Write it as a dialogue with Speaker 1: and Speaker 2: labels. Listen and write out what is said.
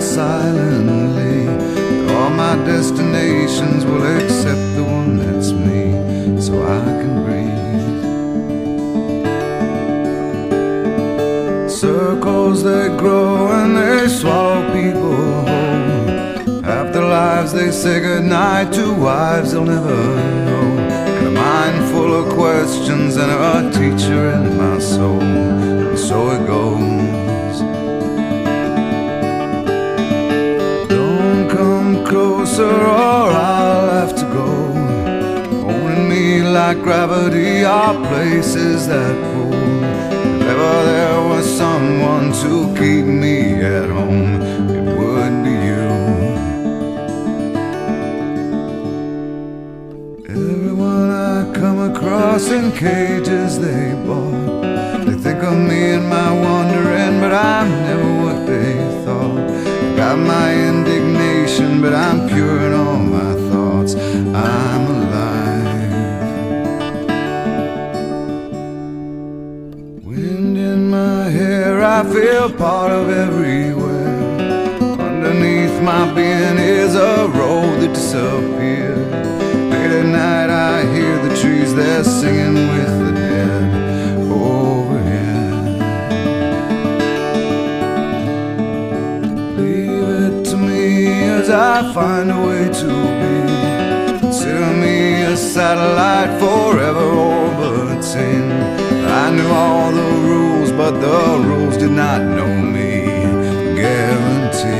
Speaker 1: silently. All my destinations will accept the one that's me, so I can breathe. Circles they grow and they swallow people whole. Half their lives they say goodnight to wives they'll never know. And a mind full of questions and a teacher closer or I'll have to go. Holding me like gravity are places that pull. If ever there was someone to keep me at home, it would be you. Everyone I come across in cages they bought. They think of me and my wandering, but I'm never what they thought. Got my indignation, but I'm I feel part of everywhere. Underneath my being is a road that disappears. Late at night, I hear the trees, they're singing with the dead overhead. Leave it to me as I find a way to be. Consider me a satellite forever orbiting. I knew all the but the rules did not know me. Guarantee.